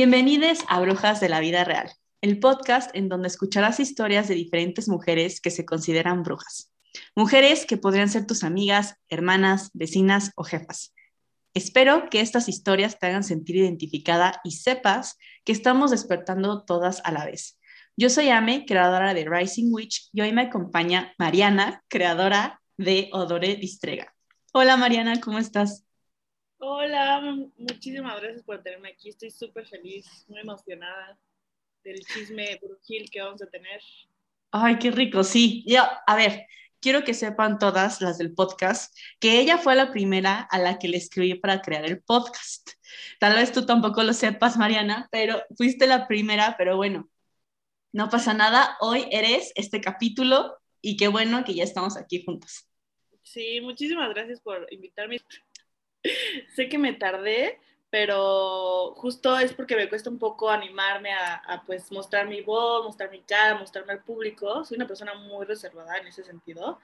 Bienvenidos a Brujas de la Vida Real, el podcast en donde escucharás historias de diferentes mujeres que se consideran brujas. Mujeres que podrían ser tus amigas, hermanas, vecinas o jefas. Espero que estas historias te hagan sentir identificada y sepas que estamos despertando todas a la vez. Yo soy Ame, creadora de Rising Witch, y hoy me acompaña Mariana, creadora de Odore Distrega. Hola Mariana, ¿cómo estás? Hola, muchísimas gracias por tenerme aquí. Estoy súper feliz, muy emocionada del chisme brujil que vamos a tener. Ay, qué rico, sí. Yo, a ver, quiero que sepan todas las del podcast que ella fue la primera a la que le escribí para crear el podcast. Tal vez tú tampoco lo sepas, Mariana, pero fuiste la primera, pero bueno, no pasa nada. Hoy eres este capítulo y qué bueno que ya estamos aquí juntas. Sí, muchísimas gracias por invitarme sé que me tardé, pero justo es porque me cuesta un poco animarme a, pues mostrar mi voz, mostrar mi cara, mostrarme al público. Soy una persona muy reservada en ese sentido,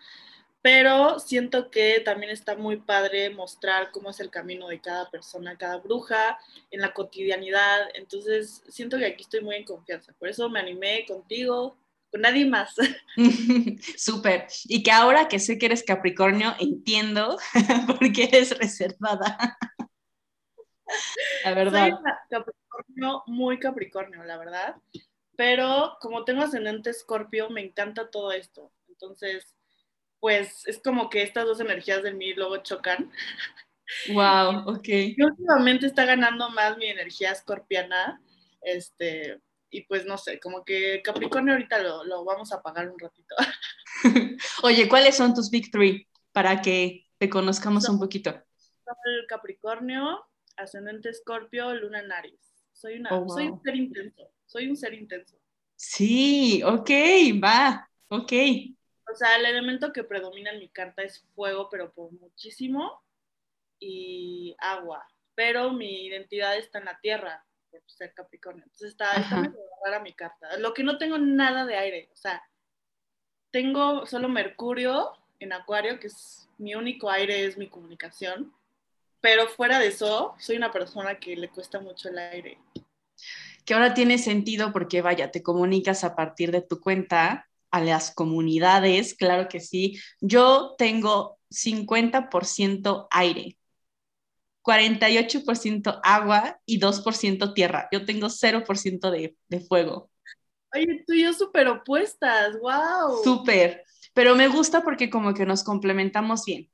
pero siento que también está muy padre mostrar cómo es el camino de cada persona, cada bruja, en la cotidianidad. Entonces siento que aquí estoy muy en confianza. Por eso me animé contigo, con nadie más. Súper. Y que ahora que sé que eres Capricornio, entiendo por qué eres reservada. la verdad. Soy Capricornio, muy Capricornio, la verdad. Pero como tengo ascendente Escorpio, me encanta todo esto. Entonces, pues es como que estas dos energías de mí luego chocan. Wow, ok. Y últimamente está ganando más mi energía escorpiana, este, y pues no sé, como que Capricornio ahorita lo, vamos a pagar un ratito. Oye, ¿cuáles son tus Big Three para que te conozcamos un poquito? El Capricornio, Ascendente Escorpio, Luna en Aries. Soy, una, oh, soy un ser intenso, soy un ser intenso. Sí, ok, va, ok. O sea, el elemento que predomina en mi carta es fuego, pero por muchísimo, y agua. Pero mi identidad está en la tierra ser Capricornio. Entonces está, está muy rara mi carta. Lo que no tengo nada de aire, o sea, tengo solo Mercurio en Acuario, que es mi único aire, es mi comunicación. Pero fuera de eso, soy una persona que le cuesta mucho el aire. Que ahora tiene sentido porque, vaya, te comunicas a partir de tu cuenta a las comunidades, claro que sí. Yo tengo 50% aire, 48% agua y 2% tierra. Yo tengo 0% de, de fuego. Oye, tú y yo súper opuestas, wow. Súper, pero me gusta porque como que nos complementamos bien.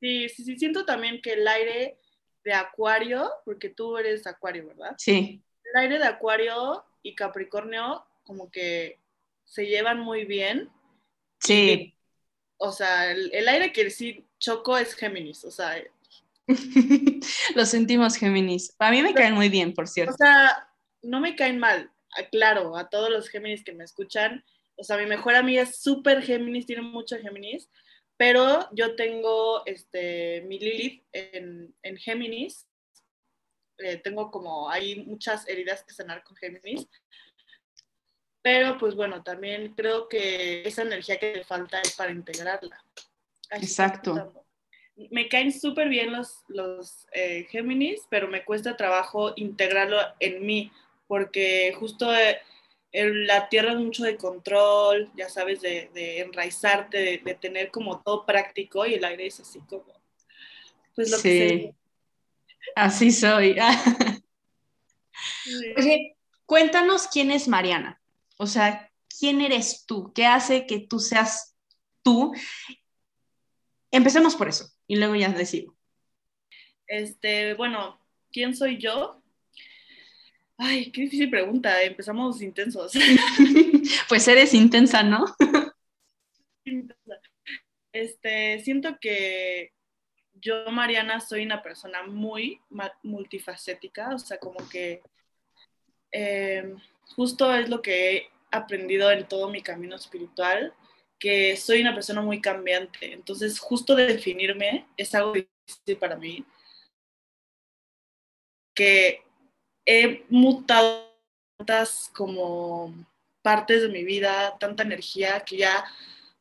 Sí, sí, sí, siento también que el aire de acuario, porque tú eres acuario, ¿verdad? Sí. El aire de acuario y capricornio como que se llevan muy bien. Sí. o sea, el, el aire que sí choco es Géminis, o sea, Lo sentimos, Géminis. A mí me caen muy bien, por cierto. O sea, no me caen mal, claro, a todos los Géminis que me escuchan. O sea, mi mejor amiga es súper Géminis, tiene mucho Géminis, pero yo tengo este, mi Lilith en, en Géminis. Eh, tengo como, hay muchas heridas que sanar con Géminis. Pero pues bueno, también creo que esa energía que le falta es para integrarla. Exacto me caen súper bien los, los eh, Géminis, pero me cuesta trabajo integrarlo en mí, porque justo eh, la Tierra es mucho de control, ya sabes, de, enraizarte, de, tener como todo práctico y el aire es así como, pues lo que Así soy. Oye, cuéntanos quién es Mariana. O sea, ¿quién eres tú? ¿Qué hace que tú seas tú? Empecemos por eso y luego ya decido. Este, bueno, ¿quién soy yo? Ay, qué difícil pregunta. Empezamos intensos. pues eres intensa, ¿no? Este, siento que yo, Mariana, soy una persona muy multifacética, o sea, como que em, justo es lo que he aprendido en todo mi camino espiritual, que soy una persona muy cambiante. Entonces, justo definirme es algo difícil para mí. Que he mutado tantas como partes de mi vida, tanta energía, que ya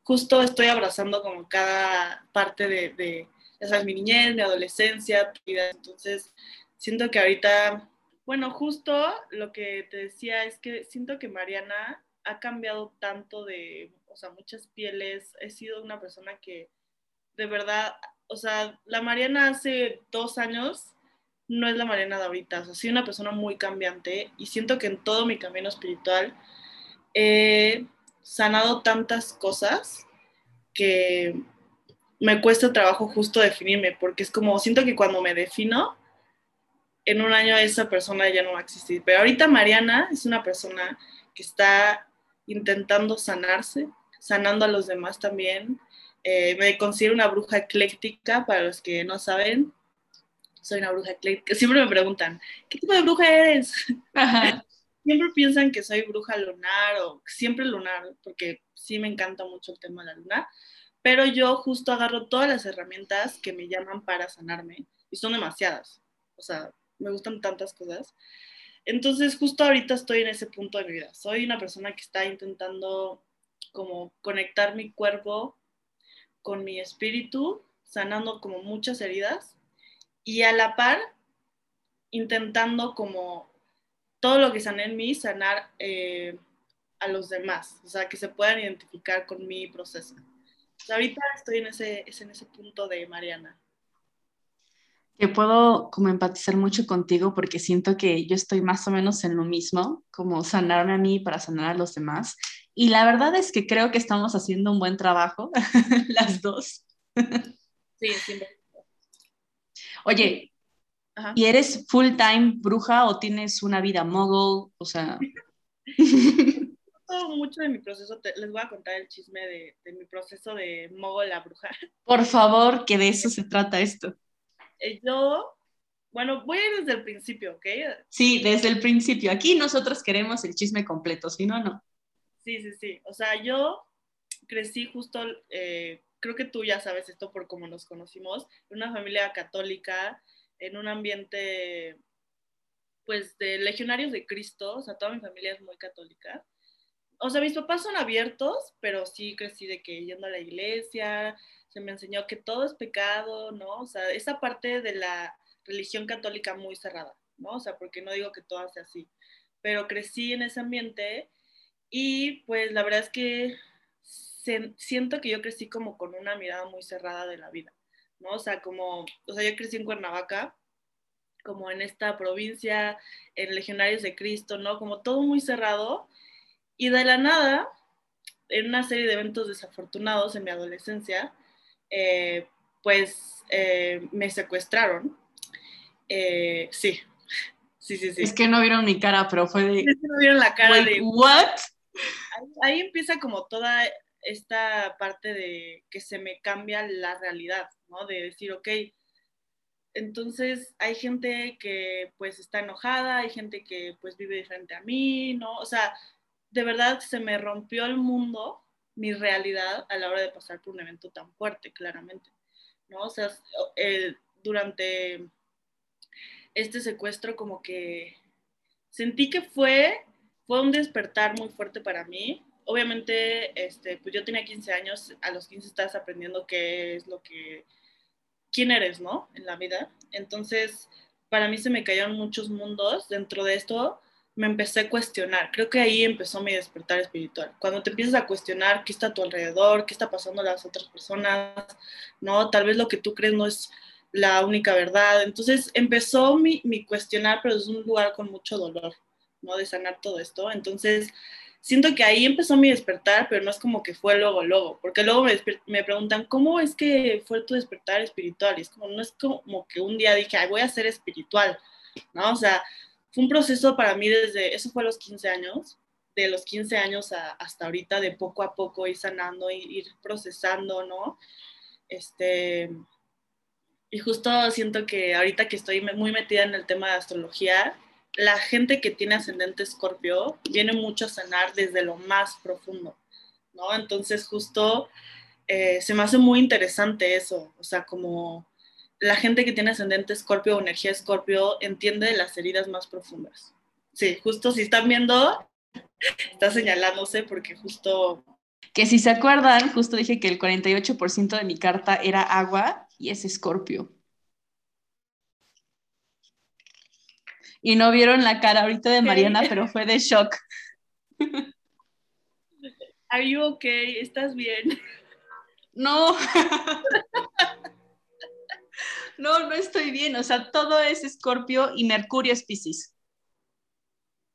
justo estoy abrazando como cada parte de, de ya sabes, mi niñez, mi adolescencia. Entonces, siento que ahorita Bueno, justo lo que te decía es que siento que Mariana ha cambiado tanto de, o sea, muchas pieles. He sido una persona que de verdad, o sea, la Mariana hace dos años no es la Mariana de ahorita. O sea, soy una persona muy cambiante y siento que en todo mi camino espiritual he sanado tantas cosas que me cuesta trabajo justo definirme, porque es como, siento que cuando me defino, en un año esa persona ya no va a existir. Pero ahorita Mariana es una persona que está intentando sanarse, sanando a los demás también. Eh, me considero una bruja ecléctica, para los que no saben. Soy una bruja ecléctica. Siempre me preguntan, ¿qué tipo de bruja eres? Siempre piensan que soy bruja lunar o siempre lunar, porque sí me encanta mucho el tema de la luna. Pero yo justo agarro todas las herramientas que me llaman para sanarme y son demasiadas. O sea, me gustan tantas cosas. Entonces, justo ahorita estoy en ese punto de mi vida. Soy una persona que está intentando como conectar mi cuerpo con mi espíritu, sanando como muchas heridas y a la par intentando como todo lo que sané en mí, sanar eh, a los demás, o sea, que se puedan identificar con mi proceso. ahorita estoy en ese, en ese punto de Mariana que puedo como empatizar mucho contigo porque siento que yo estoy más o menos en lo mismo, como sanarme a mí para sanar a los demás. Y la verdad es que creo que estamos haciendo un buen trabajo, las dos. Sí, sí. Oye, ¿y eres full time bruja o tienes una vida mogul? O sea... mucho de mi proceso, les voy a contar el chisme de, de mi proceso de mogul la bruja. Por favor, que de eso se trata esto. Eh, yo, bueno, voy a ir desde el principio, ¿ok? Sí, desde el principio. Aquí nosotros queremos el chisme completo, si no, no. Sí, sí, sí. O sea, yo crecí justo, eh, creo que tú ya sabes esto por cómo nos conocimos, en una familia católica, en un ambiente, pues, de legionarios de Cristo, o sea, toda mi familia es muy católica. O sea, mis papás son abiertos, pero sí crecí de que yendo a la iglesia, se me enseñó que todo es pecado, ¿no? O sea, esa parte de la religión católica muy cerrada, ¿no? O sea, porque no digo que todo sea así, pero crecí en ese ambiente y pues la verdad es que siento que yo crecí como con una mirada muy cerrada de la vida, ¿no? O sea, como, o sea, yo crecí en Cuernavaca, como en esta provincia, en Legionarios de Cristo, ¿no? Como todo muy cerrado y de la nada, en una serie de eventos desafortunados en mi adolescencia, eh, pues eh, me secuestraron. Eh, sí, sí, sí, sí. Es que no vieron mi cara, pero fue de... Es que no vieron la cara de... ¿What? Ahí, empieza como toda esta parte de que se me cambia la realidad, ¿no? De decir, ok, entonces hay gente que pues está enojada, hay gente que pues vive diferente a mí, ¿no? O sea, de verdad se me rompió el mundo mi realidad a la hora de pasar por un evento tan fuerte, claramente, ¿no? O sea, durante este secuestro como que sentí que fue, fue un despertar muy fuerte para mí. Obviamente, este, pues yo tenía 15 años, a los 15 estás aprendiendo qué es lo que, quién eres, ¿no? En la vida. Entonces, para mí se me cayeron muchos mundos. Dentro de esto, me empecé a cuestionar. Creo que ahí empezó mi despertar espiritual. Cuando te empiezas a cuestionar qué está a tu alrededor, qué está pasando a las otras personas, ¿no? Tal vez lo que tú crees no es la única verdad. Entonces empezó mi, mi cuestionar, pero es un lugar con mucho dolor, ¿no? De sanar todo esto. Entonces siento que ahí empezó mi despertar, pero no es como que fue luego, luego, porque luego me, me preguntan, ¿cómo es que fue tu despertar espiritual? Y es como, no es como que un día dije, Ay, voy a ser espiritual, ¿no? O sea, fue un proceso para mí desde, eso fue a los 15 años, de los 15 años hasta ahorita, de poco a poco ir sanando, ir, ir procesando, ¿no? Este, y justo siento que ahorita que estoy muy metida en el tema de astrología, la gente que tiene ascendente escorpio viene mucho a sanar desde lo más profundo, ¿no? Entonces justo eh, se me hace muy interesante eso, o sea, como la gente que tiene ascendente escorpio o energía escorpio entiende las heridas más profundas. Sí, justo si están viendo, está señalándose porque justo... Que si se acuerdan, justo dije que el 48% de mi carta era agua y es escorpio. Y no vieron la cara ahorita de Mariana, pero fue de shock. Are you okay? ¿Estás bien? No. no, no estoy bien. O sea, todo es Escorpio y Mercurio es Pisces.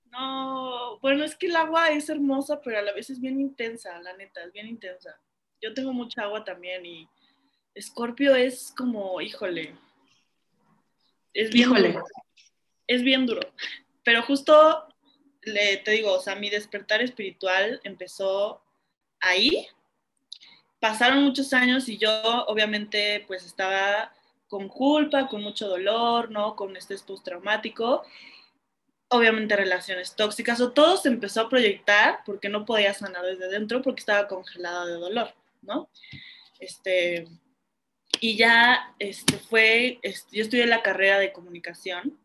No, bueno, es que el agua es hermosa, pero a la vez es bien intensa, la neta, es bien intensa. Yo tengo mucha agua también y Escorpio es como, híjole, es bien Híjole. duro. Es bien duro. Pero justo le, te digo, o sea, mi despertar espiritual empezó ahí. Pasaron muchos años y yo obviamente pues estaba con culpa, con mucho dolor, ¿no? Con estrés postraumático. Obviamente relaciones tóxicas, o todo se empezó a proyectar porque no podía sanar desde dentro porque estaba congelada de dolor, ¿no? Este, y ya este, fue, este, yo estudié la carrera de comunicación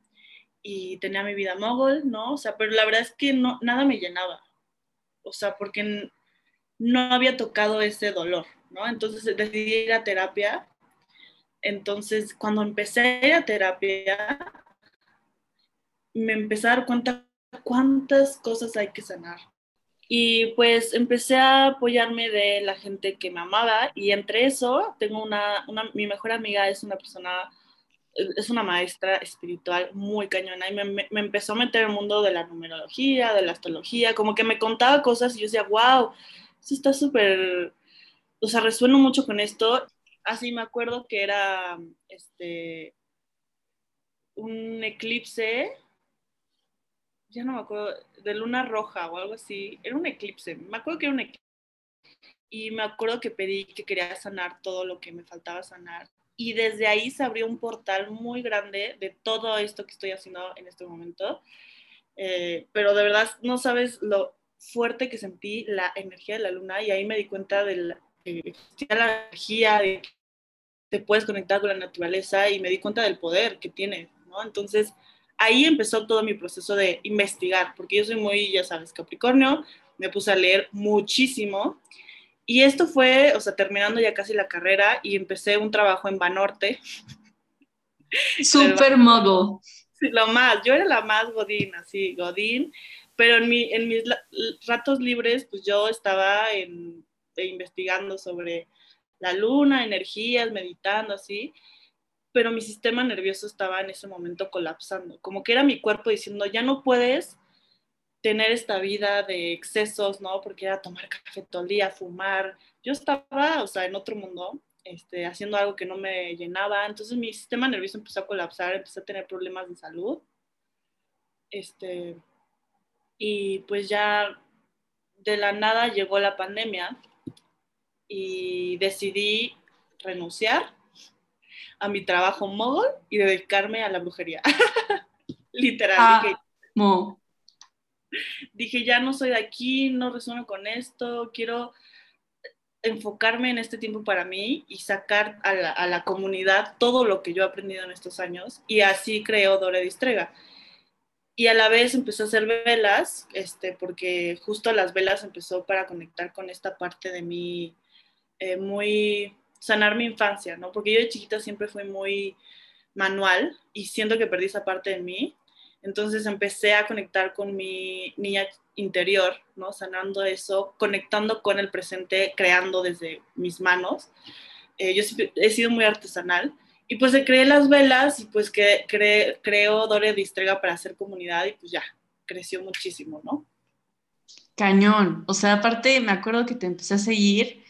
y tenía mi vida mogul, ¿no? O sea, pero la verdad es que no, nada me llenaba, o sea, porque no había tocado ese dolor, ¿no? Entonces decidí ir a terapia. Entonces, cuando empecé a terapia, me empecé a dar cuenta cuántas cosas hay que sanar. Y pues empecé a apoyarme de la gente que me amaba y entre eso tengo una, una mi mejor amiga es una persona, es una maestra espiritual muy cañona y me, empezó a meter el mundo de la numerología, de la astrología, como que me contaba cosas y yo decía, wow, eso está súper, o sea, resueno mucho con esto. Así me acuerdo que era este, un eclipse ya no me acuerdo, de luna roja o algo así, era un eclipse, me acuerdo que era un eclipse. Y me acuerdo que pedí que quería sanar todo lo que me faltaba sanar. Y desde ahí se abrió un portal muy grande de todo esto que estoy haciendo en este momento. Eh, pero de verdad no sabes lo fuerte que sentí la energía de la luna y ahí me di cuenta de la, de la energía, de que te puedes conectar con la naturaleza y me di cuenta del poder que tiene, ¿no? Entonces, ahí empezó todo mi proceso de investigar, porque yo soy muy, ya sabes, Capricornio, me puse a leer muchísimo. Y esto fue, o sea, terminando ya casi la carrera y empecé un trabajo en Banorte. Super modo. Sí, lo más, yo era la más Godín, así, Godín, pero en, mi, en mis ratos libres, pues yo estaba en, investigando sobre la luna, energías, meditando, así pero mi sistema nervioso estaba en ese momento colapsando, como que era mi cuerpo diciendo, ya no puedes tener esta vida de excesos, ¿no? Porque era tomar café todo el día, fumar. Yo estaba, o sea, en otro mundo, este, haciendo algo que no me llenaba. Entonces mi sistema nervioso empezó a colapsar, empecé a tener problemas de salud. Este, y pues ya de la nada llegó la pandemia y decidí renunciar a mi trabajo mogul y dedicarme a la brujería. Literal. Ah, mo. Dije, ya no soy de aquí, no resueno con esto, quiero enfocarme en este tiempo para mí y sacar a la, comunidad todo lo que yo he aprendido en estos años. Y así creó Dore Distrega. Y a la vez empezó a hacer velas, este, porque justo las velas empezó para conectar con esta parte de mí eh, muy sanar mi infancia, ¿no? Porque yo de chiquita siempre fui muy manual y siento que perdí esa parte de mí. Entonces empecé a conectar con mi niña interior, ¿no? Sanando eso, conectando con el presente, creando desde mis manos. Eh, yo he sido muy artesanal y pues creé las velas y pues que cre, creo Dore Distrega para hacer comunidad y pues ya, creció muchísimo, ¿no? Cañón. O sea, aparte me acuerdo que te empecé a seguir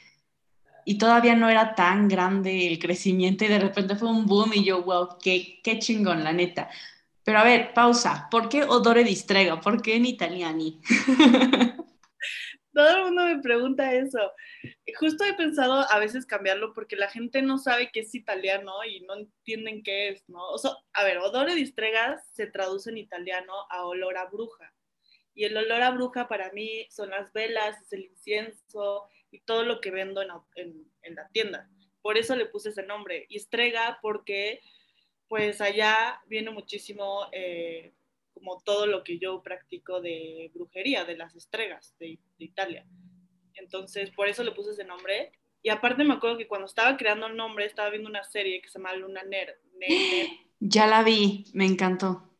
y todavía no era tan grande el crecimiento y de repente fue un boom y yo, wow, qué, qué chingón, la neta. Pero a ver, pausa. ¿Por qué odore distrega? ¿Por qué en italiani? Todo el mundo me pregunta eso. Justo he pensado a veces cambiarlo porque la gente no sabe que es italiano y no entienden qué es, ¿no? O sea, a ver, odore distrega se traduce en italiano a olor a bruja. Y el olor a bruja para mí son las velas, es el incienso, y todo lo que vendo en, en, en, la tienda. Por eso le puse ese nombre. Y estrega porque pues allá viene muchísimo eh, como todo lo que yo practico de brujería, de las estregas de, de, Italia. Entonces, por eso le puse ese nombre. Y aparte me acuerdo que cuando estaba creando el nombre, estaba viendo una serie que se llama Luna Ner. Ya la vi, me encantó.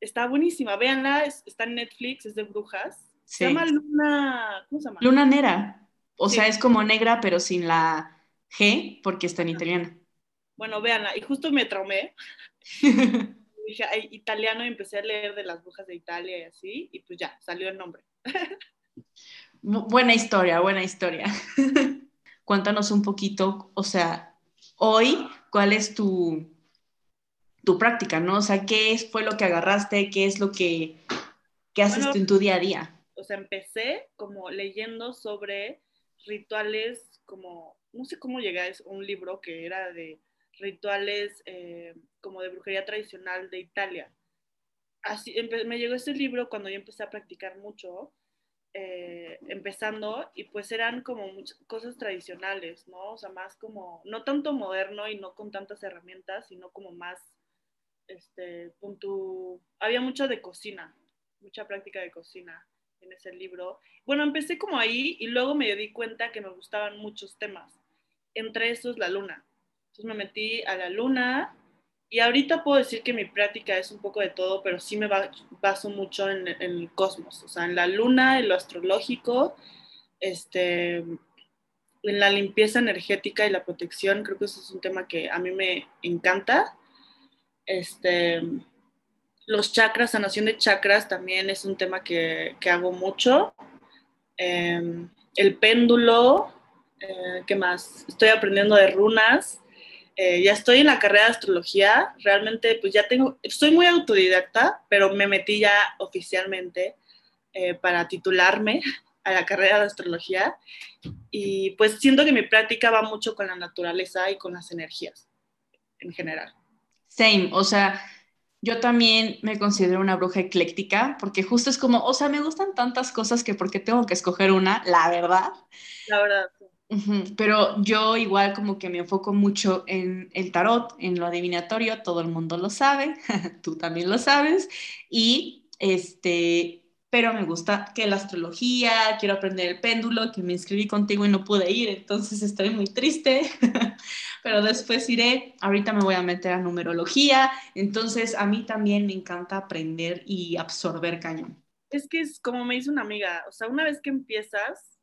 Está buenísima, véanla, es- está en Netflix, es de brujas. Sí. Se llama Luna, ¿cómo se llama? Luna Nera. O Sí. sea, es como negra, pero sin la G, porque está en italiano. Bueno, véanla. Y justo me traumé. Dije, ay, italiano, y empecé a leer de las brujas de Italia y así, y pues ya, salió el nombre. Bu- buena historia, buena historia. Cuéntanos un poquito, o sea, hoy, ¿cuál es tu, tu práctica, no? O sea, ¿qué fue lo que agarraste? ¿Qué es lo que, que haces Bueno, tú en tu día a día? O sea, empecé como leyendo sobre rituales, como, no sé cómo llegué a eso, un libro que era de rituales eh, como de brujería tradicional de Italia. Así, me llegó ese libro cuando yo empecé a practicar mucho, eh, empezando, y pues eran como cosas tradicionales, ¿no? O sea, más como, no tanto moderno y no con tantas herramientas, sino como más, este, punto, había mucho de cocina, mucha práctica de cocina en ese libro. Bueno, empecé como ahí y luego me di cuenta que me gustaban muchos temas, entre esos la luna. Entonces me metí a la luna y ahorita puedo decir que mi práctica es un poco de todo, pero sí me ba- baso mucho en, el cosmos, o sea, en la luna, en lo astrológico, este, en la limpieza energética y la protección. Creo que eso es un tema que a mí me encanta. Este, los chakras, sanación de chakras también es un tema que, que hago mucho. Eh, el péndulo, eh, ¿qué más? Estoy aprendiendo de runas. Eh, ya estoy en la carrera de astrología. Realmente, pues ya tengo, soy muy autodidacta, pero me metí ya oficialmente eh, para titularme a la carrera de astrología. Y pues siento que mi práctica va mucho con la naturaleza y con las energías en general. Same, o sea, yo también me considero una bruja ecléctica, porque justo es como, o sea, me gustan tantas cosas que porque tengo que escoger una, la verdad. La verdad. Pero yo igual como que me enfoco mucho en el tarot, en lo adivinatorio, todo el mundo lo sabe, tú también lo sabes, y este, pero me gusta que la astrología, quiero aprender el péndulo, que me inscribí contigo y no pude ir, entonces estoy muy triste, pero después iré, ahorita me voy a meter a numerología, entonces a mí también me encanta aprender y absorber cañón. Es que es como me dice una amiga, o sea, una vez que empiezas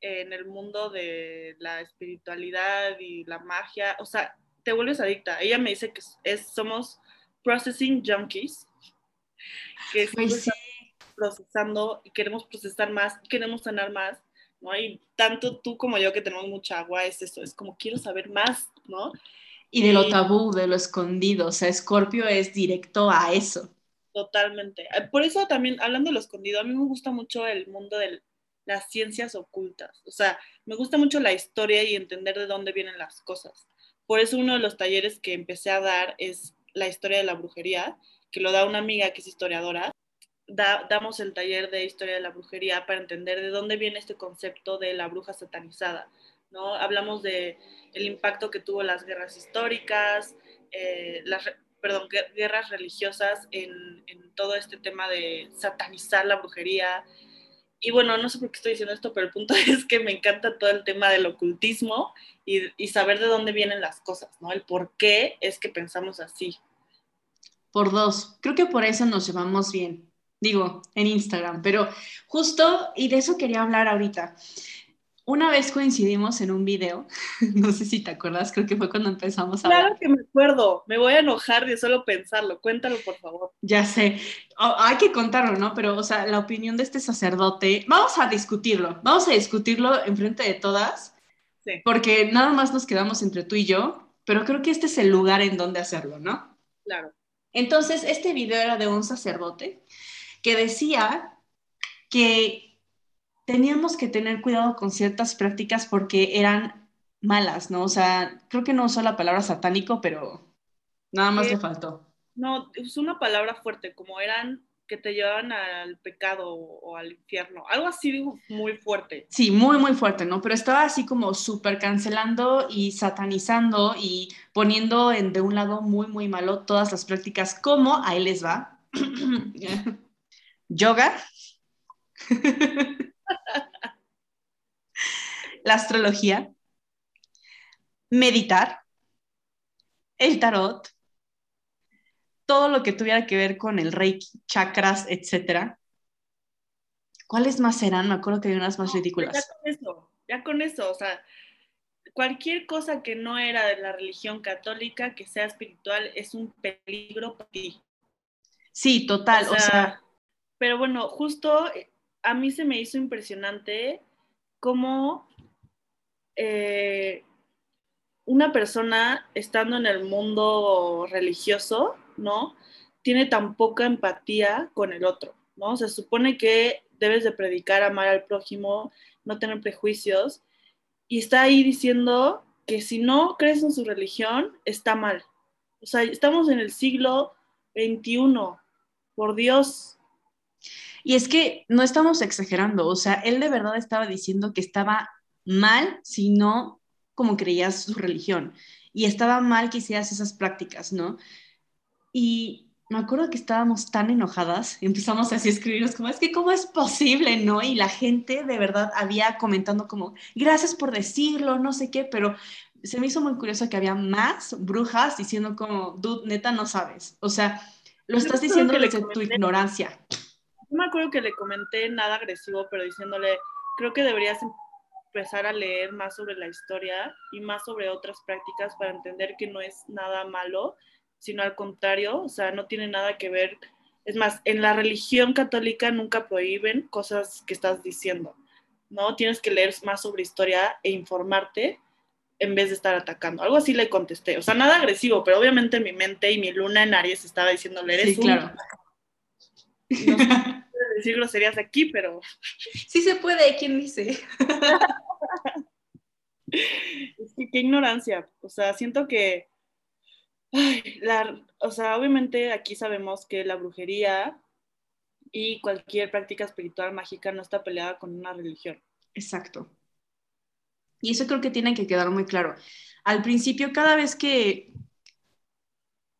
en el mundo de la espiritualidad y la magia, o sea, te vuelves adicta. Ella me dice que es, somos processing junkies, que Pues sí, estamos procesando y queremos procesar más, queremos sanar más, ¿no? Y tanto tú como yo que tenemos mucha agua es eso, es como quiero saber más, ¿no? y de lo tabú, de lo escondido, o sea, Scorpio es directo a eso. Totalmente. Por eso también, hablando de lo escondido, a mí me gusta mucho el mundo de las ciencias ocultas. O sea, me gusta mucho la historia y entender de dónde vienen las cosas. Por eso uno de los talleres que empecé a dar es la historia de la brujería, que lo da una amiga que es historiadora. Da- damos el taller de historia de la brujería para entender de dónde viene este concepto de la bruja satanizada. ¿no? Hablamos de el impacto que tuvo las guerras históricas, eh, las, perdón, guer- guerras religiosas en todo este tema de satanizar la brujería. Y bueno, no sé por qué estoy diciendo esto, pero el punto es que me encanta todo el tema del ocultismo y, saber de dónde vienen las cosas, ¿no? El por qué es que pensamos así. Por dos. Creo que por eso nos llevamos bien. Digo, en Instagram. Pero justo, y de eso quería hablar ahorita. Una vez coincidimos en un video, no sé si te acuerdas, creo que fue cuando empezamos a hablar. Claro que me acuerdo, me voy a enojar de solo pensarlo. Cuéntalo, por favor. Ya sé, O- hay que contarlo, ¿no? Pero, o sea, la opinión de este sacerdote, vamos a discutirlo, vamos a discutirlo enfrente de todas, Sí. porque nada más nos quedamos entre tú y yo, pero creo que este es el lugar en donde hacerlo, ¿no? Claro. Entonces, este video era de un sacerdote que decía que teníamos que tener cuidado con ciertas prácticas porque eran malas, ¿no? O sea, creo que no usó la palabra satánico, pero nada más Sí. le faltó. No, es una palabra fuerte, como eran que te llevaban al pecado o, al infierno. Algo así muy fuerte. Sí, muy, muy fuerte, ¿no? Pero estaba así como súper cancelando y satanizando y poniendo en, de un lado muy, muy malo todas las prácticas, como ahí les va. Yoga. la astrología. Meditar. El tarot. todo lo que tuviera que ver con el reiki, chakras, etcétera. ¿Cuáles más eran? Me acuerdo que había unas más ridículas. Ya con eso, ya con eso, o sea, cualquier cosa que no era de la religión católica, que sea espiritual, es un peligro para ti. Sí, total, o sea, Pero bueno, justo a mí se me hizo impresionante cómo eh, una persona estando en el mundo religioso, ¿no? Tiene tan poca empatía con el otro, ¿no? Se supone que debes de predicar, amar al prójimo, no tener prejuicios, y está ahí diciendo que si no crees en su religión, está mal. O sea, estamos en el siglo XXI, por Dios. Y es que no estamos exagerando, o sea, él de verdad estaba diciendo que estaba mal si no como creías su religión y estaba mal que hicieras esas prácticas, ¿no? Y me acuerdo que estábamos tan enojadas, empezamos así a escribirnos como, es que cómo es posible, ¿no? Y la gente de verdad había comentando como, gracias por decirlo, no sé qué, pero se me hizo muy curioso que había más brujas diciendo como, dude, neta, no sabes. O sea, lo estás diciendo desde tu ignorancia. No me acuerdo que le comenté nada agresivo, pero diciéndole, creo que deberías empezar a leer más sobre la historia y más sobre otras prácticas para entender que no es nada malo sino al contrario, o sea, no tiene nada que ver. Es más, en la religión católica nunca prohíben cosas que estás diciendo, ¿no? Tienes que leer más sobre historia e informarte en vez de estar atacando. Algo así le contesté, o sea, nada agresivo, pero obviamente mi mente y mi luna en Aries estaba diciéndole, eres sí, claro. No sé decir groserías aquí, pero... Sí se puede, ¿quién dice? es que qué ignorancia, o sea, siento que Ay, la, o sea, obviamente aquí sabemos que la brujería y cualquier práctica espiritual mágica no está peleada con una religión. Exacto. Y eso creo que tiene que quedar muy claro. Al principio, cada vez que,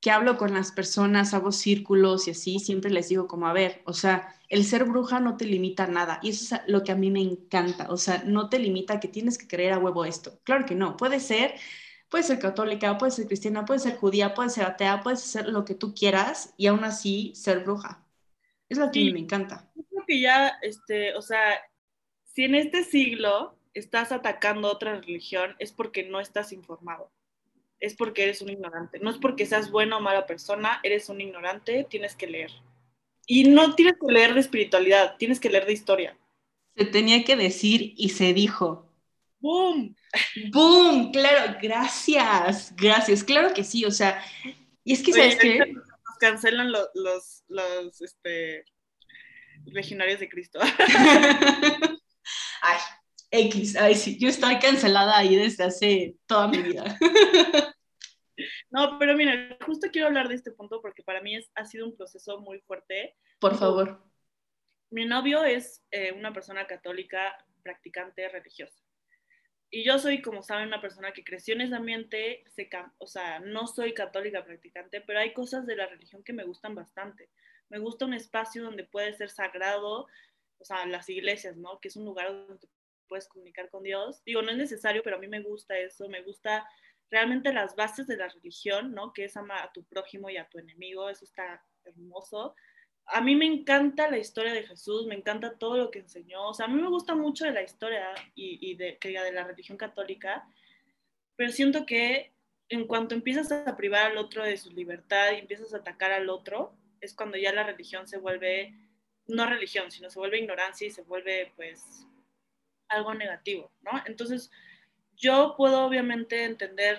que hablo con las personas, hago círculos y así, siempre les digo como, a ver, o sea, el ser bruja no te limita a nada. Y eso es lo que a mí me encanta. O sea, no te limita que tienes que creer a huevo esto. Claro que no. Puede ser Puede ser católica, puede ser cristiana, puede ser judía, puede ser atea, puedes ser lo que tú quieras y aún así ser bruja. Es lo que a mí me encanta. Creo que ya, este, o sea, si en este siglo estás atacando otra religión, es porque no estás informado. Es porque eres un ignorante. No es porque seas buena o mala persona, eres un ignorante, tienes que leer. Y no tienes que leer de espiritualidad, tienes que leer de historia. Se tenía que decir y se dijo. ¡Boom! ¡Boom! Claro, gracias, gracias. Claro que sí, o sea, y es que, ¿sabes qué? Nos cancelan los, los, los este, legionarios de Cristo. ay, X, ay, sí, yo estoy cancelada ahí desde hace toda mi vida. No, pero mira, justo quiero hablar de este punto porque para mí es, ha sido un proceso muy fuerte. Por favor. Mi novio es eh, una persona católica practicante religiosa. Y yo soy, como saben, una persona que creció en ese ambiente, se, o sea, no soy católica practicante, pero hay cosas de la religión que me gustan bastante. Me gusta un espacio donde puede ser sagrado, o sea, las iglesias, ¿no? Que es un lugar donde puedes comunicar con Dios. Digo, no es necesario, pero a mí me gusta eso, me gusta realmente las bases de la religión, ¿no? Que es amar a tu prójimo y a tu enemigo, eso está hermoso a mí me encanta la historia de Jesús, me encanta todo lo que enseñó, o sea, a mí me gusta mucho de la historia y, de, de la religión católica, pero siento que en cuanto empiezas a privar al otro de su libertad y empiezas a atacar al otro, es cuando ya la religión se vuelve, no religión, sino se vuelve ignorancia y se vuelve pues algo negativo, ¿no? Entonces, yo puedo obviamente entender,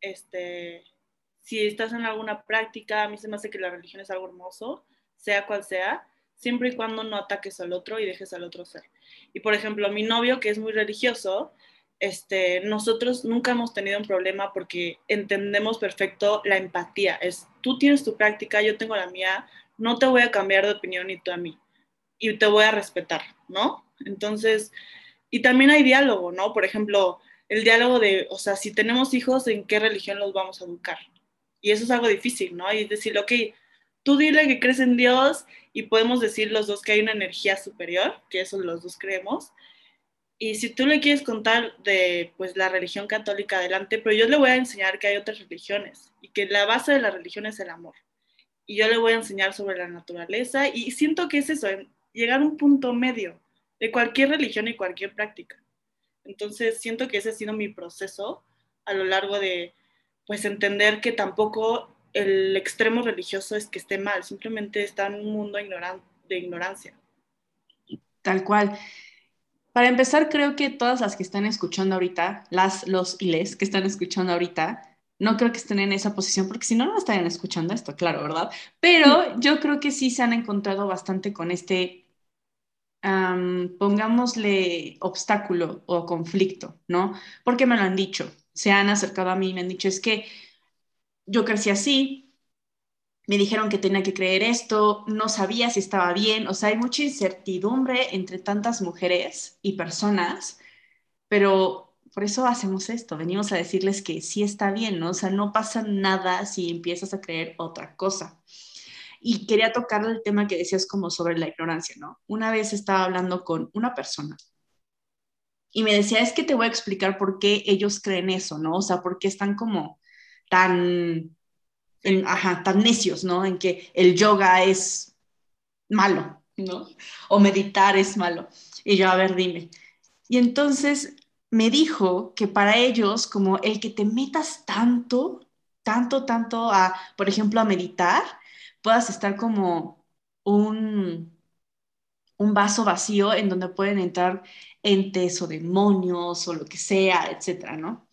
este, si estás en alguna práctica, a mí se me hace que la religión es algo hermoso, sea cual sea, siempre y cuando no ataques al otro y dejes al otro ser. Y por ejemplo, mi novio, que es muy religioso, este, nosotros nunca hemos tenido un problema porque entendemos perfecto la empatía. Es, tú tienes tu práctica, yo tengo la mía, no te voy a cambiar de opinión ni tú a mí. Y te voy a respetar, ¿no? Entonces, y también hay diálogo, ¿no? Por ejemplo, el diálogo de, o sea, si tenemos hijos, ¿en qué religión los vamos a educar? Y eso es algo difícil, ¿no? Y decir, ok, tú dile que crees en Dios y podemos decir los dos que hay una energía superior, que eso los dos creemos. Y si tú le quieres contar de pues la religión católica adelante, pero yo le voy a enseñar que hay otras religiones y que la base de la religión es el amor. y yo le voy a enseñar sobre la naturaleza y siento que es eso, llegar a un punto medio de cualquier religión y cualquier práctica. Entonces siento que ese ha sido mi proceso a lo largo de, pues, entender que tampoco el extremo religioso es que esté mal, simplemente está en un mundo de ignorancia. Tal cual. Para empezar, creo que todas las que están escuchando ahorita, las, los y les que están escuchando ahorita, no creo que estén en esa posición, porque si no, no estarían escuchando esto, claro, ¿verdad? Pero yo creo que sí se han encontrado bastante con este, pongámosle, obstáculo o conflicto, ¿no? Porque me lo han dicho, se han acercado a mí y me han dicho, es que yo crecí así, me dijeron que tenía que creer esto, no sabía si estaba bien, o sea, hay mucha incertidumbre entre tantas mujeres y personas, pero por eso hacemos esto, venimos a decirles que sí está bien, ¿no? O sea, no pasa nada si empiezas a creer otra cosa. Y quería tocar el tema que decías como sobre la ignorancia, ¿no? Una vez estaba hablando con una persona y me decía, es que te voy a explicar por qué ellos creen eso, ¿no? O sea, por qué están como tan ajá, tan necios, ¿no? En que el yoga es malo, ¿no? O meditar es malo. Y yo, a ver, dime. Y entonces me dijo que para ellos, como el que te metas tanto, tanto, tanto a, por ejemplo, a meditar, puedas estar como un, un vaso vacío en donde pueden entrar entes o demonios o lo que sea, etcétera, ¿no?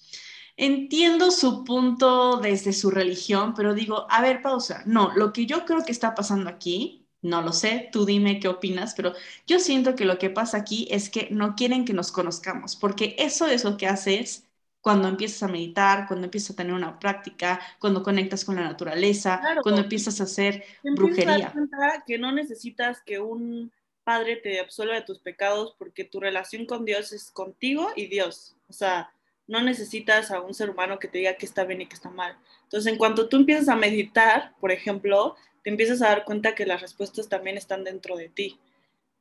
Entiendo su punto desde su religión, pero digo, a ver, pausa. No, lo que yo creo que está pasando aquí, no lo sé, tú dime qué opinas, pero yo siento que lo que pasa aquí es que no quieren que nos conozcamos, porque eso es lo que haces cuando empiezas a meditar, cuando empiezas a tener una práctica, cuando conectas con la naturaleza, cuando empiezas a hacer brujería. A que no necesitas que un padre te absuelva de tus pecados porque tu relación con Dios es contigo y Dios. O sea, no necesitas a un ser humano que te diga qué está bien y qué está mal. Entonces, en cuanto tú empiezas a meditar, por ejemplo, te empiezas a dar cuenta que las respuestas también están dentro de ti,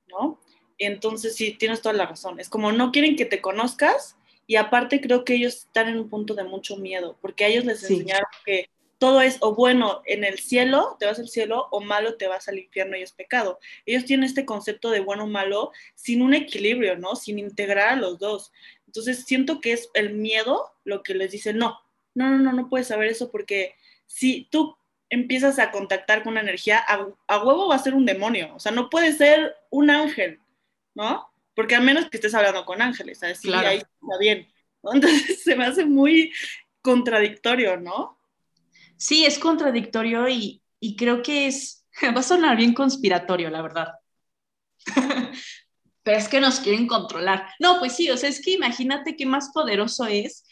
¿no? Entonces, sí, tienes toda la razón. Es como no quieren que te conozcas y aparte creo que ellos están en un punto de mucho miedo, porque a ellos les enseñaron que todo es o bueno en el cielo, te vas al cielo, o malo te vas al infierno y es pecado. Ellos tienen este concepto de bueno o malo sin un equilibrio, ¿no? Sin integrar a los dos. Entonces siento que es el miedo lo que les dice, no, no, no, no, no puedes saber eso porque si tú empiezas a contactar con una energía, a, huevo va a ser un demonio, o sea, no puede ser un ángel, ¿no? Porque a menos que estés hablando con ángeles, ¿sabes? Sí, ahí está bien. Entonces se me hace muy contradictorio, ¿no? Sí, es contradictorio y, y creo que es, va a sonar bien conspiratorio, la verdad. pero es que nos quieren controlar. No, pues sí, o sea, es que imagínate qué más poderoso es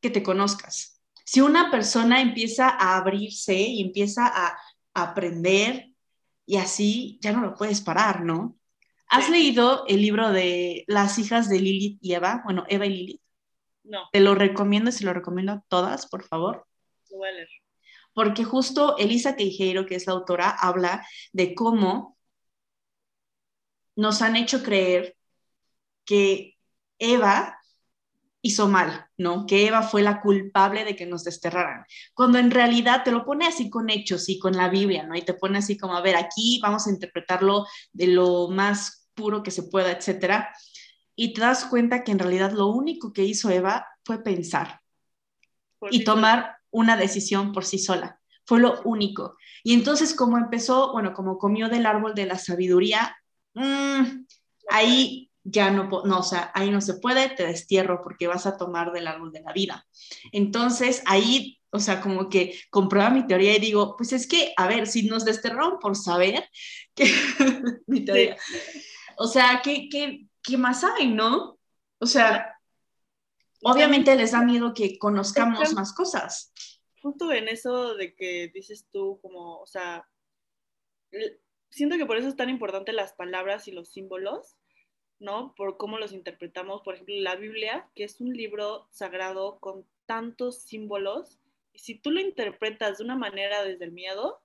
que te conozcas. Si una persona empieza a abrirse y empieza a, aprender y así, ya no lo puedes parar, ¿no? ¿Has leído el libro de Las hijas de Lilith y Eva? Bueno, Eva y Lilith. No. Te lo recomiendo y se lo recomiendo a todas, por favor. Lo voy a leer. Porque justo Elisa Queijeiro, que es la autora, habla de cómo nos han hecho creer que Eva hizo mal, ¿no? Que Eva fue la culpable de que nos desterraran. Cuando en realidad te lo pone así con hechos y con la Biblia, ¿no? Y te pone así como, a ver, aquí vamos a interpretarlo de lo más puro que se pueda, etcétera. Y te das cuenta que en realidad lo único que hizo Eva fue pensar y tomar una decisión por sí sola. Fue lo único. Y entonces, como empezó, bueno, como comió del árbol de la sabiduría, Mm, ahí ya no, no, o sea, ahí no se puede, te destierro porque vas a tomar del árbol de la vida. Entonces, ahí, o sea, como que comprueba mi teoría y digo, pues es que, a ver, si nos desterraron por saber, que mi teoría, o sea, ¿qué, qué, qué más hay, no? O sea, obviamente les da miedo que conozcamos más cosas. Justo en eso de que dices tú, como, o sea, siento que por eso es tan importante las palabras y los símbolos, ¿no? Por cómo los interpretamos. Por ejemplo, la Biblia, que es un libro sagrado con tantos símbolos, y si tú lo interpretas de una manera desde el miedo,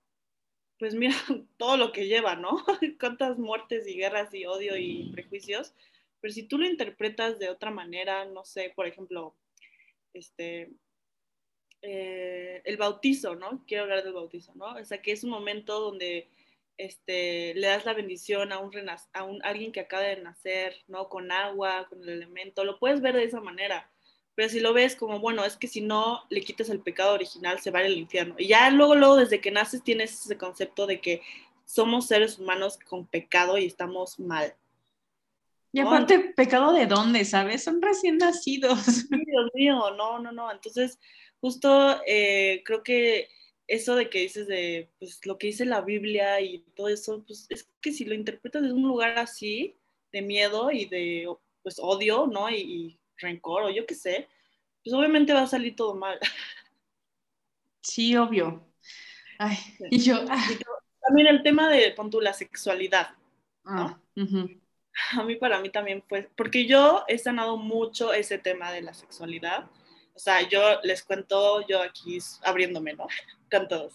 pues mira todo lo que lleva, ¿no? Cuántas muertes y guerras y odio y prejuicios. Pero si tú lo interpretas de otra manera, no sé, por ejemplo, este, eh, el bautizo, ¿no? Quiero hablar del bautizo, ¿no? O sea, que es un momento donde este, le das la bendición a un, alguien que acaba de nacer, ¿no? Con agua, con el elemento, lo puedes ver de esa manera. Pero si lo ves como, bueno, es que si no le quitas el pecado original, se va al infierno. Y ya luego, luego, desde que naces, tienes ese concepto de que somos seres humanos con pecado y estamos mal. Y aparte, ¿pecado de dónde, sabes? Son recién nacidos. Dios mío, no, no, no. Entonces, justo eh, creo que eso de que dices de pues, lo que dice la Biblia y todo eso, pues es que si lo interpretas desde un lugar así, de miedo y de pues, odio, ¿no? Y, rencor o yo qué sé, pues obviamente va a salir todo mal. Sí, obvio. Ay, y yo... Ah. También el tema de, pon la sexualidad, ¿no? Ah, a mí, para mí también fue, porque yo he sanado mucho ese tema de la sexualidad o sea, yo les cuento, yo aquí abriéndome, ¿no? Con todos.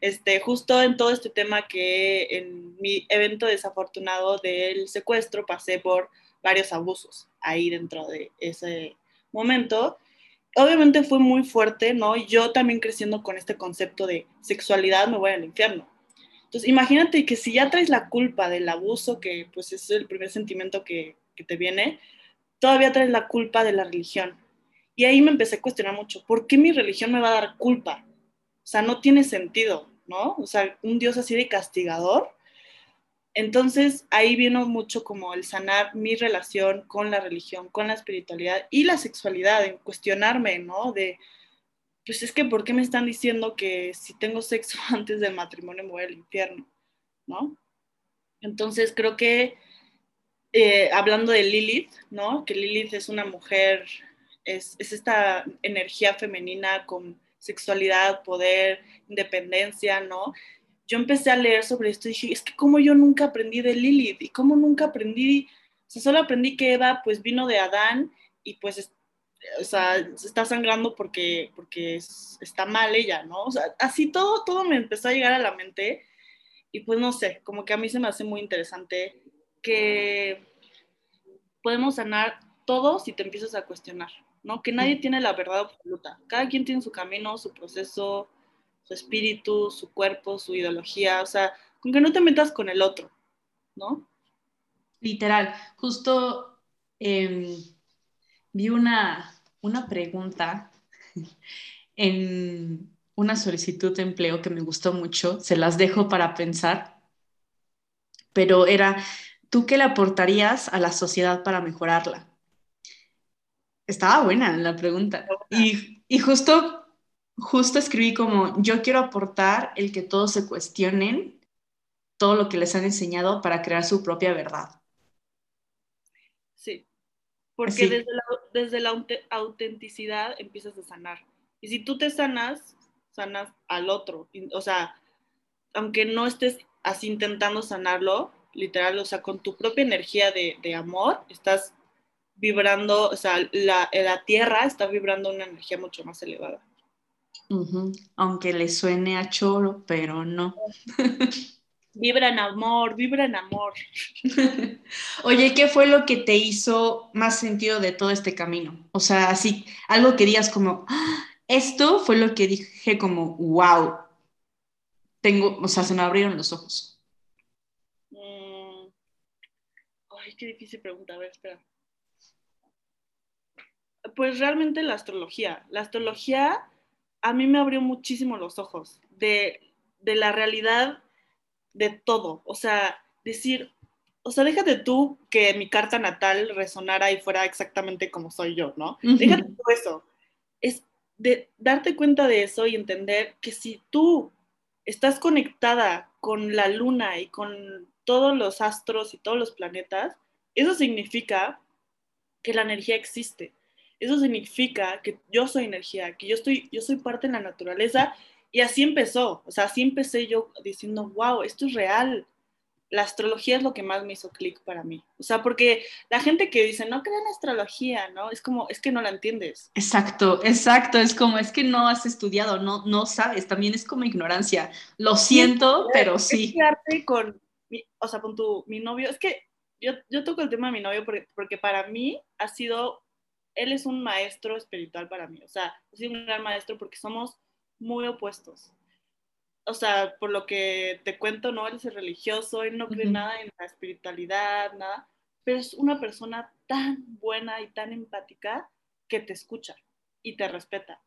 Este, justo en todo este tema que en mi evento desafortunado del secuestro pasé por varios abusos ahí dentro de ese momento. Obviamente fue muy fuerte, ¿no? Yo también creciendo con este concepto de sexualidad me voy al infierno. Entonces, imagínate que si ya traes la culpa del abuso, que pues es el primer sentimiento que, que te viene, todavía traes la culpa de la religión y ahí me empecé a cuestionar mucho, ¿por qué mi religión me va a dar culpa? O sea, no tiene sentido, ¿no? O sea, un Dios así de castigador. Entonces ahí vino mucho como el sanar mi relación con la religión, con la espiritualidad y la sexualidad, en cuestionarme, ¿no? De, pues es que, ¿por qué me están diciendo que si tengo sexo antes del matrimonio me voy al infierno? ¿No? Entonces creo que, eh, hablando de Lilith, ¿no? Que Lilith es una mujer es, esta energía femenina con sexualidad, poder, independencia, ¿no? Yo empecé a leer sobre esto y dije, es que como yo nunca aprendí de Lilith y como nunca aprendí, o sea, solo aprendí que Eva pues vino de Adán y pues, o sea, está sangrando porque, porque está mal ella, ¿no? O sea, así todo, todo me empezó a llegar a la mente y pues no sé, como que a mí se me hace muy interesante que podemos sanar todo si te empiezas a cuestionar. ¿no? Que nadie tiene la verdad absoluta. Cada quien tiene su camino, su proceso, su espíritu, su cuerpo, su ideología, o sea, con que no te metas con el otro, ¿no? Literal, justo em, vi una, una pregunta en una solicitud de empleo que me gustó mucho, se las dejo para pensar, pero era, ¿tú qué le aportarías a la sociedad para mejorarla? Estaba buena la pregunta. Y, y, justo, justo escribí como, yo quiero aportar el que todos se cuestionen todo lo que les han enseñado para crear su propia verdad. Sí, porque desde la, desde la autenticidad empiezas a sanar. Y si tú te sanas, sanas al otro. O sea, aunque no estés así intentando sanarlo, literal, o sea, con tu propia energía de, de amor, estás vibrando, o sea, la, la Tierra está vibrando una energía mucho más elevada. Aunque le suene a choro, pero no. Vibra en amor, vibra en amor. Oye, ¿qué fue lo que te hizo más sentido de todo este camino? O sea, así, algo que digas como, ah, esto fue lo que dije como, wow, tengo, o sea, se me abrieron los ojos. Mm. Ay, qué difícil pregunta, a ver, espera pues realmente la astrología. La astrología a mí me abrió muchísimo los ojos de, la realidad de todo. O sea, decir, o sea, déjate tú que mi carta natal resonara y fuera exactamente como soy yo, ¿no? Déjate todo eso. Es de darte cuenta de eso y entender que si tú estás conectada con la luna y con todos los astros y todos los planetas, eso significa que la energía existe. Eso significa que yo soy energía, que yo, estoy, yo soy parte de la naturaleza. Y así empezó, o sea, así empecé yo diciendo, wow, esto es real. La astrología es lo que más me hizo clic para mí. O sea, porque la gente que dice, no crean astrología, ¿no? Es como, es que no la entiendes. Exacto, exacto. Es como, es que no has estudiado, no, no sabes. También es como ignorancia. Lo siento, pero sí. Es con, o sea, con tu, mi novio, es que yo, yo toco el tema de mi novio porque, porque para mí ha sido él es un maestro espiritual para mí, o sea, es un gran maestro porque somos muy opuestos. O sea, por lo que te cuento, no, él es religioso, él no cree nada en la espiritualidad, nada, pero es una persona tan buena y tan empática que te escucha y te respeta.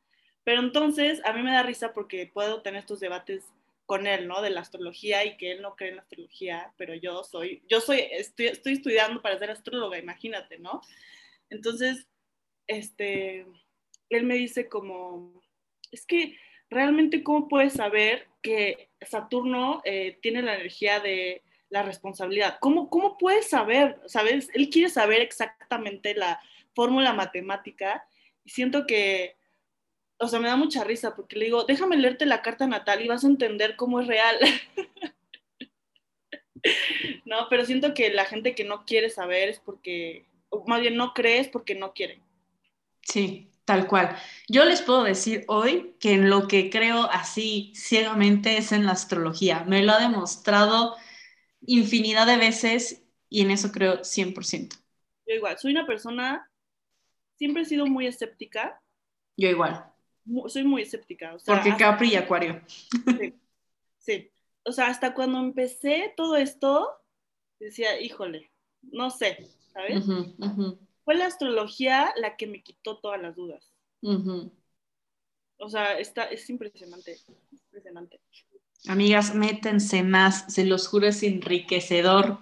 Pero entonces a mí me da risa porque puedo tener estos debates con él, ¿no? De la astrología y que él no cree en la astrología, pero yo soy, yo soy, estoy, estoy estudiando para ser astróloga, imagínate, ¿no? Entonces, este, él me dice como, es que realmente cómo puedes saber que Saturno eh, tiene la energía de la responsabilidad. ¿Cómo, ¿Cómo puedes saber? ¿Sabes? Él quiere saber exactamente la fórmula matemática y siento que o sea, me da mucha risa porque le digo, déjame leerte la carta natal y vas a entender cómo es real. no, pero siento que la gente que no quiere saber es porque, o más bien no crees porque no quiere. Sí, tal cual. Yo les puedo decir hoy que en lo que creo así ciegamente es en la astrología. Me lo ha demostrado infinidad de veces y en eso creo 100%. Yo igual, soy una persona, siempre he sido muy escéptica. Yo igual soy muy escéptica. Porque Capri y Acuario. Sí, O sea, hasta cuando empecé todo esto, decía, híjole, no sé, ¿sabes? Fue la astrología la que me quitó todas las dudas. O sea, está, es impresionante, impresionante. Amigas, métense más, se los juro, es enriquecedor.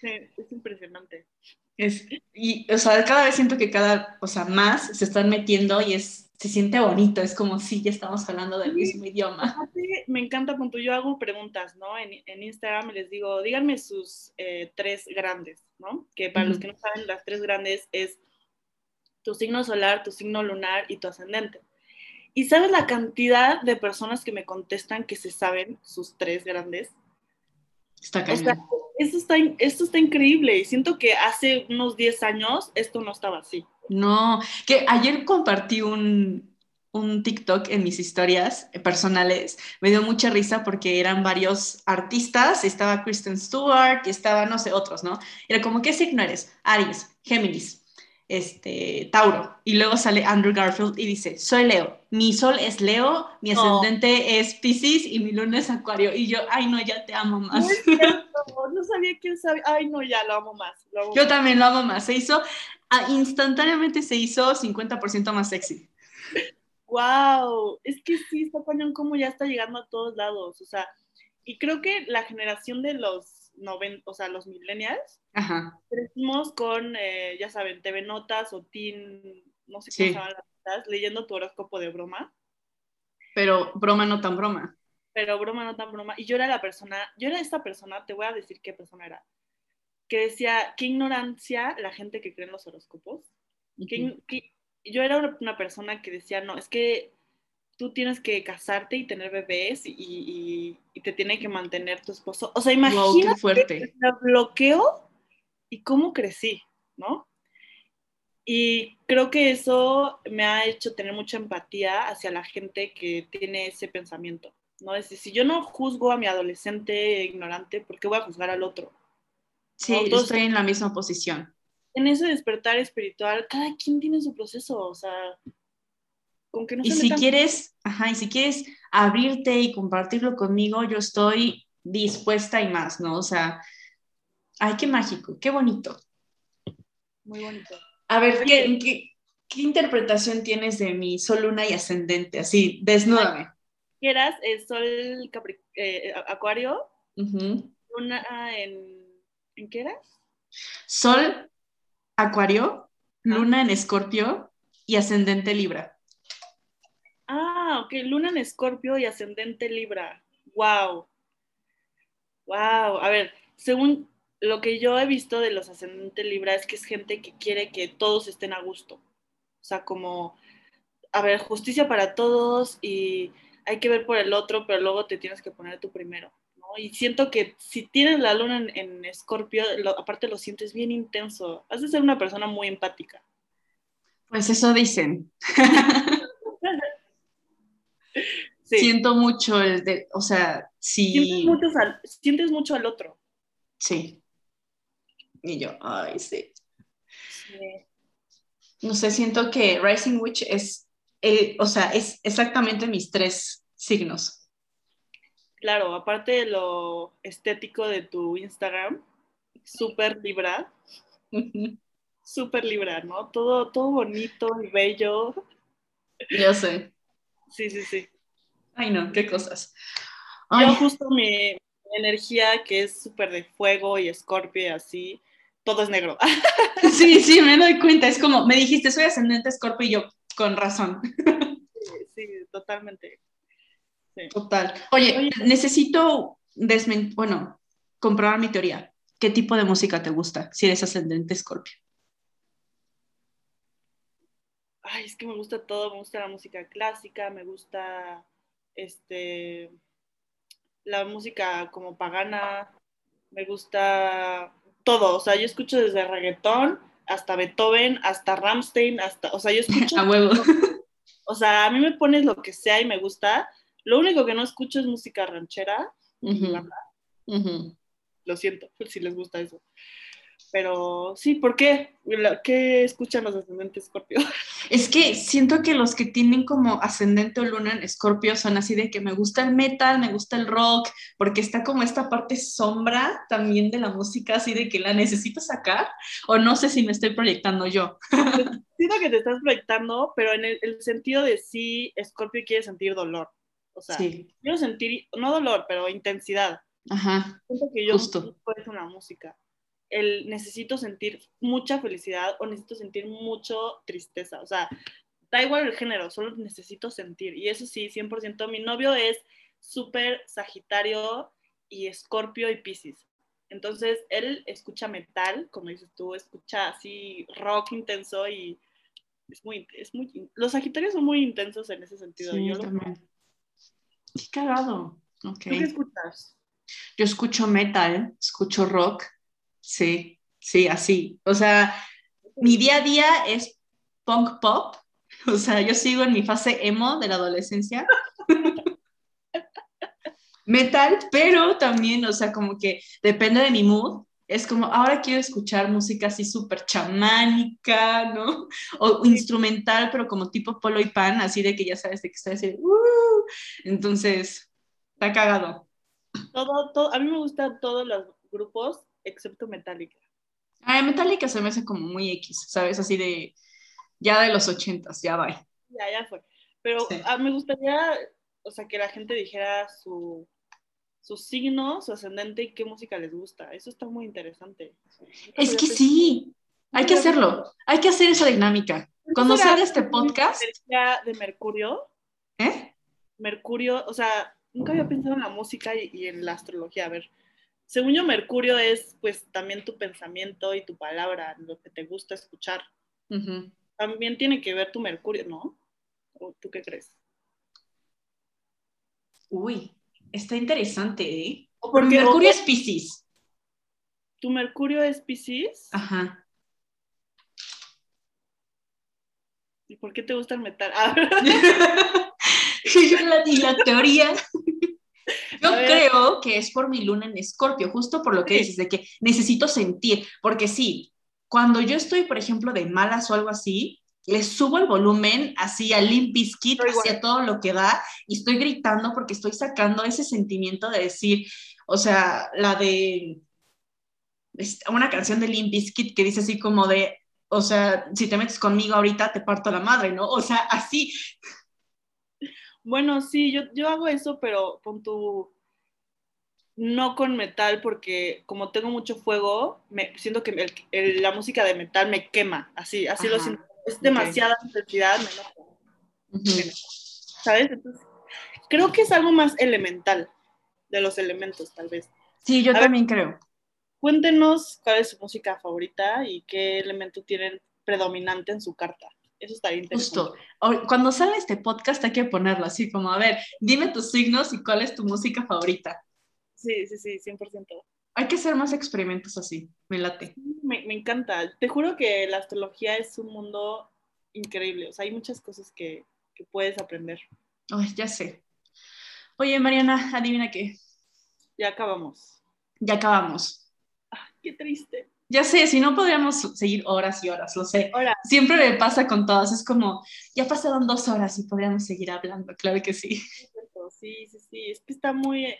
Sí, es impresionante. Es, y, o sea, cada vez siento que cada, o sea, más se están metiendo y es se siente bonito, es como si ya estamos hablando del mismo idioma. Me encanta cuando yo hago preguntas, ¿no? En, en Instagram les digo, díganme sus eh, tres grandes, ¿no? Que para los que no saben, las tres grandes es tu signo solar, tu signo lunar y tu ascendente. ¿Y sabes la cantidad de personas que me contestan que se saben sus tres grandes? Está cañón. esto está, esto está increíble y siento que hace unos 10 años esto no estaba así. No, que ayer compartí un, un TikTok en mis historias personales. Me dio mucha risa porque eran varios artistas. Estaba Kristen Stewart estaba, no sé, otros, ¿no? Era como, ¿qué signo eres? Aries, Géminis este, Tauro. Y luego sale Andrew Garfield y dice, soy Leo. Mi sol es Leo, mi ascendente es Pisces y mi luna es Acuario. Y yo, ay, no, ya te amo más. No, sabía que él sabía. Ay, no, ya lo amo más. yo también lo amo más. Se hizo, ah, instantáneamente se hizo 50% más sexy. Wow, es que sí, está cañón como ya está llegando a todos lados. O sea, y creo que la generación de los o sea, los millennials, crecimos con, eh, ya saben, TV Notas o Teen, no sé cómo se llaman las leyendo tu horóscopo de broma. Pero broma no tan broma. Pero broma no tan broma. Y yo era la persona, yo era esta persona, te voy a decir qué persona era, que decía, qué ignorancia la gente que cree en los horóscopos. Yo era una persona que decía, no, es que tú tienes que casarte y tener bebés y, te tiene que mantener tu esposo. O sea, imagínate fuerte. el bloqueo y cómo crecí, ¿no? Y creo que eso me ha hecho tener mucha empatía hacia la gente que tiene ese pensamiento, ¿no? Es decir, si yo no juzgo a mi adolescente ignorante, ¿por qué voy a juzgar al otro? Sí, estoy en la misma posición. En ese despertar espiritual, cada quien tiene su proceso, o sea, y si quieres, ajá, y si quieres abrirte y compartirlo conmigo, yo estoy dispuesta y más, ¿no? O sea, ay, qué mágico, qué bonito. Muy bonito. A ver, ¿qué, qué, interpretación tienes de mi sol, luna y ascendente? Así, desnúdame. ¿Quieras el sol eh, acuario? Luna en, ¿en qué eras? Sol acuario, luna en escorpio y ascendente libra. Ah, ok, luna en escorpio y ascendente libra. Wow. Wow. A ver, según lo que yo he visto de los ascendentes libra es que es gente que quiere que todos estén a gusto. O sea, como, a ver, justicia para todos y hay que ver por el otro, pero luego te tienes que poner tú primero. Y siento que si tienes la luna en, escorpio, aparte lo sientes bien intenso. Has de ser una persona muy empática. Pues eso dicen. Siento mucho el de, o sea, si... Sientes mucho, al, otro. Sí. Y yo, ay, sí. no sé, siento que Rising Witch es, eh, o sea, es exactamente mis tres signos. Claro, aparte de lo estético de tu Instagram, súper libra, súper libra, ¿no? Todo, todo bonito y bello. Yo sé. Sí, sí, sí. Ay, no, qué cosas. Yo justo mi, energía que es súper de fuego y escorpio y así, todo es negro. Sí, sí, me doy cuenta. Es como, me dijiste, soy ascendente escorpio y yo, con razón. Sí, totalmente. Total. Oye, necesito desmentir, bueno, comprobar mi teoría. ¿Qué tipo de música te gusta si eres ascendente escorpio? Ay, es que me gusta todo, me gusta la música clásica, me gusta este la música como pagana, me gusta todo, o sea, yo escucho desde reggaetón hasta Beethoven, hasta Ramstein, hasta, o sea, yo escucho... A huevo. O sea, a mí me pones lo que sea y me gusta. Lo único que no escucho es música ranchera. Lo siento, si les gusta eso. Pero sí, ¿por qué? ¿Qué escuchan los ascendentes Escorpio? Es que siento que los que tienen como ascendente o luna en Escorpio son así de que me gusta el metal, me gusta el rock, porque está como esta parte sombra también de la música, así de que la necesito sacar, o no sé si me estoy proyectando yo. Siento que te estás proyectando, pero en el, sentido de sí, Escorpio quiere sentir dolor. O sea, quiero sentir, no dolor, pero intensidad. Ajá. Siento que yo Justo. es una música el necesito sentir mucha felicidad o necesito sentir mucho tristeza. O sea, da igual el género, solo necesito sentir. Y eso sí, 100%. Mi novio es súper Sagitario y Escorpio y Pisces. Entonces, él escucha metal, como dices tú, escucha así rock intenso y es muy, es muy, los Sagitarios son muy intensos en ese sentido. Sí, Yo también. Qué cagado. Okay. qué escuchas? Yo escucho metal, escucho rock, Sí, sí, así. O sea, mi día a día es punk pop. O sea, yo sigo en mi fase emo de la adolescencia. Metal, pero también, o sea, como que depende de mi mood. Es como, ahora quiero escuchar música así súper chamánica, ¿no? O instrumental, pero como tipo polo y pan, así de que ya sabes de que está así, uh". entonces, está cagado. Todo, todo, a mí me gustan todos los grupos excepto Metallica. Ah, Metallica se me hace como muy X, ¿sabes? Así de, ya de los ochentas, ya va. Ya, ya fue. Pero ah, me gustaría, o sea, que la gente dijera su, su signo, su ascendente y qué música les gusta. Eso está muy interesante. Es que sí, hay que hacerlo. Hay que hacer esa dinámica. Cuando salga este podcast... de Mercurio. ¿Eh? Mercurio, o sea, nunca había pensado en la música y, y en la astrología. A ver, según yo, Mercurio es pues también tu pensamiento y tu palabra, lo que te gusta escuchar. También tiene que ver tu Mercurio, ¿no? ¿O tú qué crees? Uy, está interesante, ¿eh? Porque Mercurio es Pisces. ¿Tu Mercurio es Pisces? Ajá. ¿Y por qué te gusta el metal? Ah. y la teoría yo creo que es por mi luna en escorpio, justo por lo que dices, de que necesito sentir, porque sí, cuando yo estoy, por ejemplo, de malas o algo así, le subo el volumen así a Limp Bizkit, hacia todo lo que da, y estoy gritando porque estoy sacando ese sentimiento de decir, o sea, la de una canción de Limp Bizkit que dice así como de, o sea, si te metes conmigo ahorita te parto la madre, ¿no? O sea, así. Bueno, sí, yo, yo hago eso, pero con tu no con metal porque como tengo mucho fuego, me siento que la música de metal me quema, así, así lo siento. Es demasiada intensidad, me ¿Sabes? Entonces, creo que es algo más elemental de los elementos, tal vez. Sí, yo también creo. Cuéntenos cuál es su música favorita y qué elemento tienen predominante en su carta. Eso estaría interesante. Justo. Cuando sale este podcast hay que ponerlo así como, a ver, dime tus signos y cuál es tu música favorita. Sí, sí, sí, 100%. Hay que hacer más experimentos así, me late. Me, me encanta. Te juro que la astrología es un mundo increíble. O sea, hay muchas cosas que, que puedes aprender. Ay, ya sé. Oye, Mariana, adivina qué. Ya acabamos. Ya acabamos. Ay, qué triste. Ya sé, si no podríamos seguir horas y horas, lo sé. Siempre me pasa con todas, es como, ya pasaron dos horas y podríamos seguir hablando, claro que sí. sí, sí, sí, es que está muy,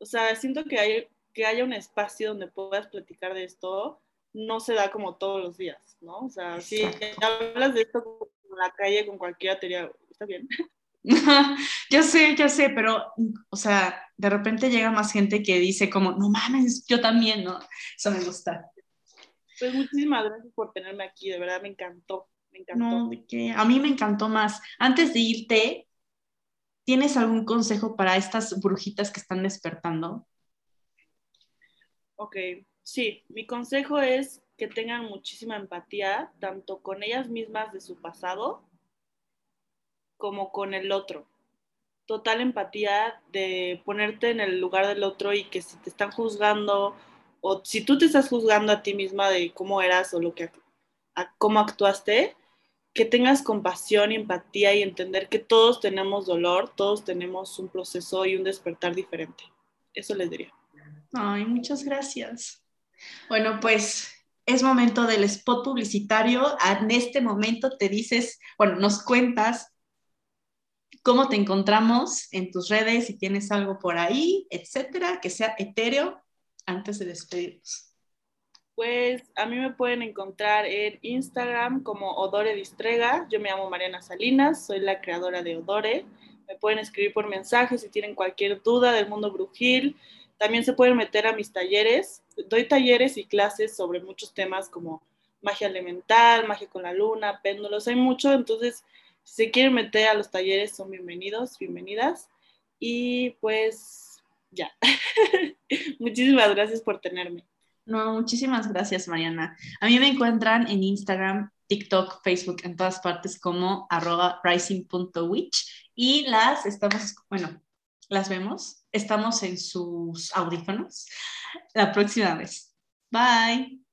o sea, siento que, hay, que haya un espacio donde puedas platicar de esto, no se da como todos los días, ¿no? O sea, si hablas de esto en la calle con cualquiera, te diría, está bien. yo sé, yo sé, pero, o sea, de repente llega más gente que dice como, no mames, yo también, ¿no? Eso me gusta. Pues muchísimas gracias por tenerme aquí, de verdad me encantó, me encantó. No, ¿de qué? A mí me encantó más. Antes de irte, ¿tienes algún consejo para estas brujitas que están despertando? Ok, sí, mi consejo es que tengan muchísima empatía, tanto con ellas mismas de su pasado, como con el otro. Total empatía de ponerte en el lugar del otro y que si te están juzgando o si tú te estás juzgando a ti misma de cómo eras o lo que cómo actuaste, que tengas compasión y empatía y entender que todos tenemos dolor, todos tenemos un proceso y un despertar diferente. Eso les diría. Ay, muchas gracias. Bueno, pues es momento del spot publicitario. En este momento te dices, bueno, nos cuentas cómo te encontramos en tus redes, si tienes algo por ahí, etcétera, que sea etéreo antes de despedirnos. Pues a mí me pueden encontrar en Instagram como Odore Distrega. Yo me llamo Mariana Salinas, soy la creadora de Odore. Me pueden escribir por mensaje si tienen cualquier duda del mundo brujil. También se pueden meter a mis talleres. Doy talleres y clases sobre muchos temas como magia elemental, magia con la luna, péndulos. Hay mucho, entonces si se quieren meter a los talleres, son bienvenidos, bienvenidas. Y pues ya. muchísimas gracias por tenerme. No, muchísimas gracias, Mariana. A mí me encuentran en Instagram, TikTok, Facebook, en todas partes como arroba rising.witch y las estamos, bueno, las vemos, estamos en sus audífonos la próxima vez. Bye.